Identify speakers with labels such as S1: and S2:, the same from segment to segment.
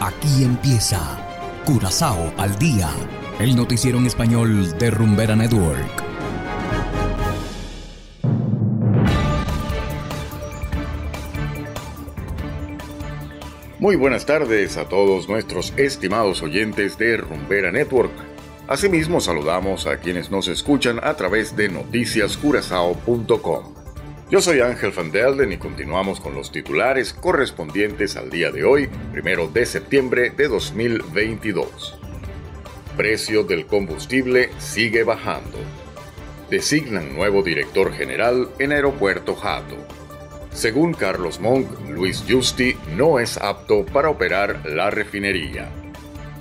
S1: Aquí empieza Curazao al día, el noticiero en español de Rumbera Network.
S2: Muy buenas tardes a todos nuestros estimados oyentes de Rumbera Network. Asimismo saludamos a quienes nos escuchan a través de noticiascurazao.com. Yo soy Ángel Van Delden y continuamos con los titulares correspondientes al día de hoy, primero de septiembre de 2022. Precio del combustible sigue bajando. Designan nuevo director general en Aeropuerto Jato. Según Carlos Monk, Luis Justi no es apto para operar la refinería.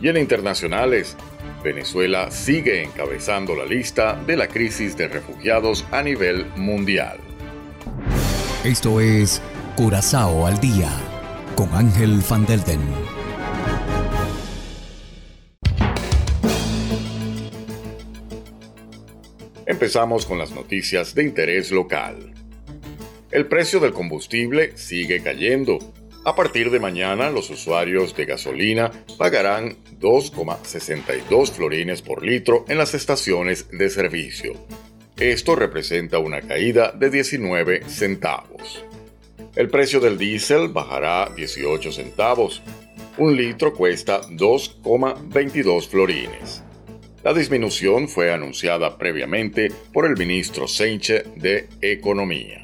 S2: Y en internacionales, Venezuela sigue encabezando la lista de la crisis de refugiados a nivel mundial.
S1: Esto es Curazao al Día con Ángel Van Delden.
S2: Empezamos con las noticias de interés local. El precio del combustible sigue cayendo. A partir de mañana, los usuarios de gasolina pagarán 2,62 florines por litro en las estaciones de servicio esto representa una caída de 19 centavos. El precio del diésel bajará 18 centavos. Un litro cuesta 2,22 florines. La disminución fue anunciada previamente por el ministro Seinche de Economía.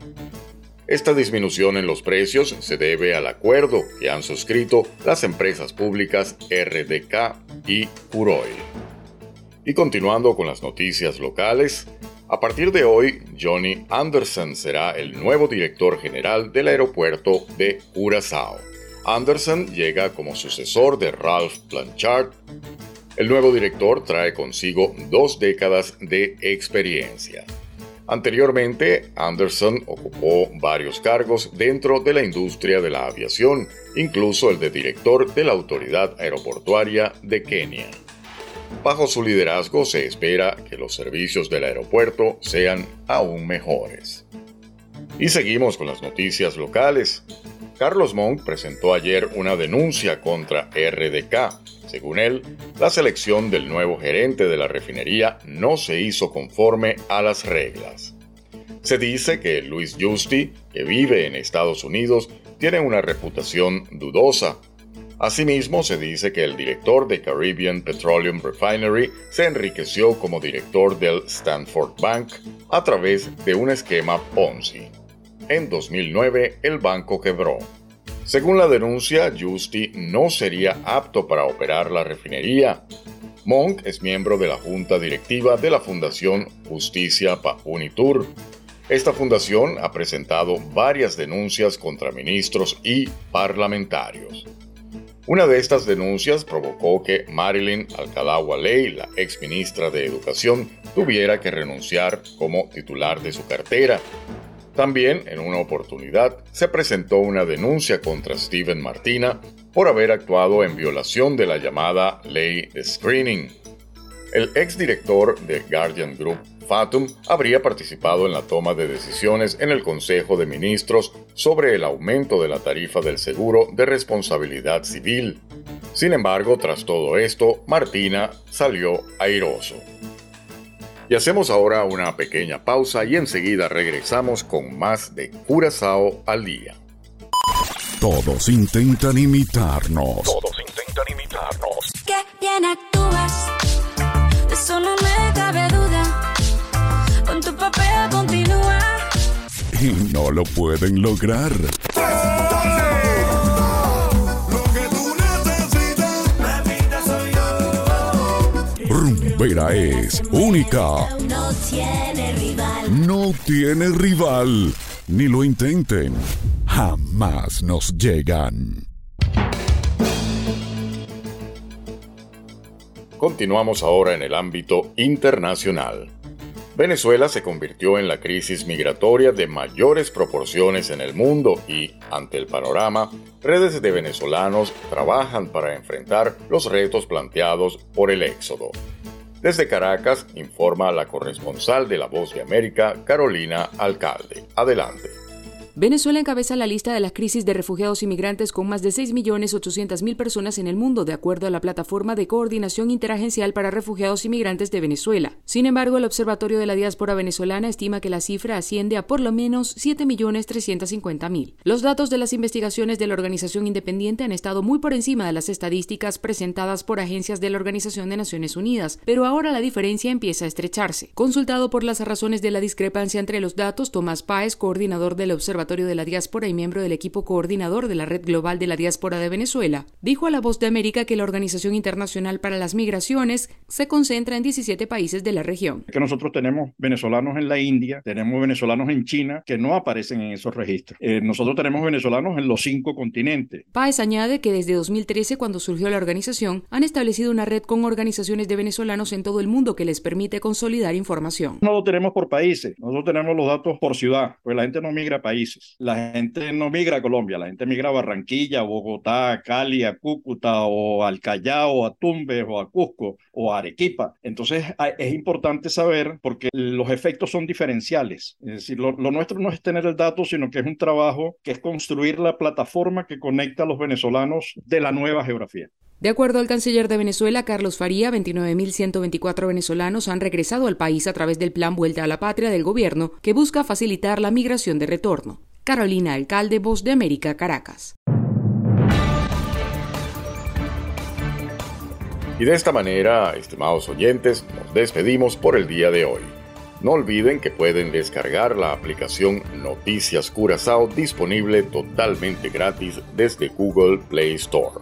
S2: Esta disminución en los precios se debe al acuerdo que han suscrito las empresas públicas RDK y Curoy. Y continuando con las noticias locales, a partir de hoy, Johnny Anderson será el nuevo director general del aeropuerto de Curazao. Anderson llega como sucesor de Ralph Blanchard. El nuevo director trae consigo dos décadas de experiencia. Anteriormente, Anderson ocupó varios cargos dentro de la industria de la aviación, incluso el de director de la Autoridad Aeroportuaria de Kenia. Bajo su liderazgo se espera que los servicios del aeropuerto sean aún mejores. Y seguimos con las noticias locales. Carlos Monk presentó ayer una denuncia contra RDK. Según él, la selección del nuevo gerente de la refinería no se hizo conforme a las reglas. Se dice que Luis Justi, que vive en Estados Unidos, tiene una reputación dudosa Asimismo, se dice que el director de Caribbean Petroleum Refinery se enriqueció como director del Stanford Bank a través de un esquema Ponzi. En 2009, el banco quebró. Según la denuncia, Justy no sería apto para operar la refinería. Monk es miembro de la junta directiva de la Fundación Justicia Pa Unitur. Esta fundación ha presentado varias denuncias contra ministros y parlamentarios. Una de estas denuncias provocó que Marilyn Alcalá Ley, la ex ministra de Educación, tuviera que renunciar como titular de su cartera. También, en una oportunidad, se presentó una denuncia contra Steven Martina por haber actuado en violación de la llamada ley de screening. El exdirector de Guardian Group, Fatum habría participado en la toma de decisiones en el Consejo de Ministros sobre el aumento de la tarifa del seguro de responsabilidad civil. Sin embargo, tras todo esto, Martina salió airoso. Y hacemos ahora una pequeña pausa y enseguida regresamos con más de Curazao al día.
S3: Todos intentan imitarnos.
S4: Todos intentan imitarnos.
S5: Qué no
S3: lo pueden lograr. Rumbera es única.
S5: No tiene rival.
S3: No tiene rival. Ni lo intenten. Jamás nos llegan.
S2: Continuamos ahora en el ámbito internacional. Venezuela se convirtió en la crisis migratoria de mayores proporciones en el mundo y, ante el panorama, redes de venezolanos trabajan para enfrentar los retos planteados por el éxodo. Desde Caracas informa la corresponsal de La Voz de América, Carolina Alcalde. Adelante.
S6: Venezuela encabeza la lista de las crisis de refugiados y migrantes con más de 6.800.000 personas en el mundo, de acuerdo a la plataforma de coordinación interagencial para refugiados y migrantes de Venezuela. Sin embargo, el Observatorio de la Diáspora Venezolana estima que la cifra asciende a por lo menos 7.350.000. Los datos de las investigaciones de la organización independiente han estado muy por encima de las estadísticas presentadas por agencias de la Organización de Naciones Unidas, pero ahora la diferencia empieza a estrecharse. Consultado por las razones de la discrepancia entre los datos, Tomás Páez, coordinador del Observatorio de la Diáspora y miembro del equipo coordinador de la Red Global de la Diáspora de Venezuela, dijo a La Voz de América que la Organización Internacional para las Migraciones se concentra en 17 países de la región.
S7: Que nosotros tenemos venezolanos en la India, tenemos venezolanos en China que no aparecen en esos registros. Eh, nosotros tenemos venezolanos en los cinco continentes.
S6: Páez añade que desde 2013, cuando surgió la organización, han establecido una red con organizaciones de venezolanos en todo el mundo que les permite consolidar información.
S7: No lo tenemos por países, nosotros tenemos los datos por ciudad, pues la gente no migra a países. La gente no migra a Colombia, la gente migra a Barranquilla, Bogotá, Cali, a Cúcuta o al Callao, a Tumbes o a Cusco o a Arequipa. Entonces es importante saber porque los efectos son diferenciales. Es decir, lo, lo nuestro no es tener el dato, sino que es un trabajo que es construir la plataforma que conecta a los venezolanos de la nueva geografía.
S6: De acuerdo al canciller de Venezuela, Carlos Faría, 29.124 venezolanos han regresado al país a través del Plan Vuelta a la Patria del gobierno, que busca facilitar la migración de retorno. Carolina Alcalde, Voz de América, Caracas.
S2: Y de esta manera, estimados oyentes, nos despedimos por el día de hoy. No olviden que pueden descargar la aplicación Noticias Curazao disponible totalmente gratis desde Google Play Store.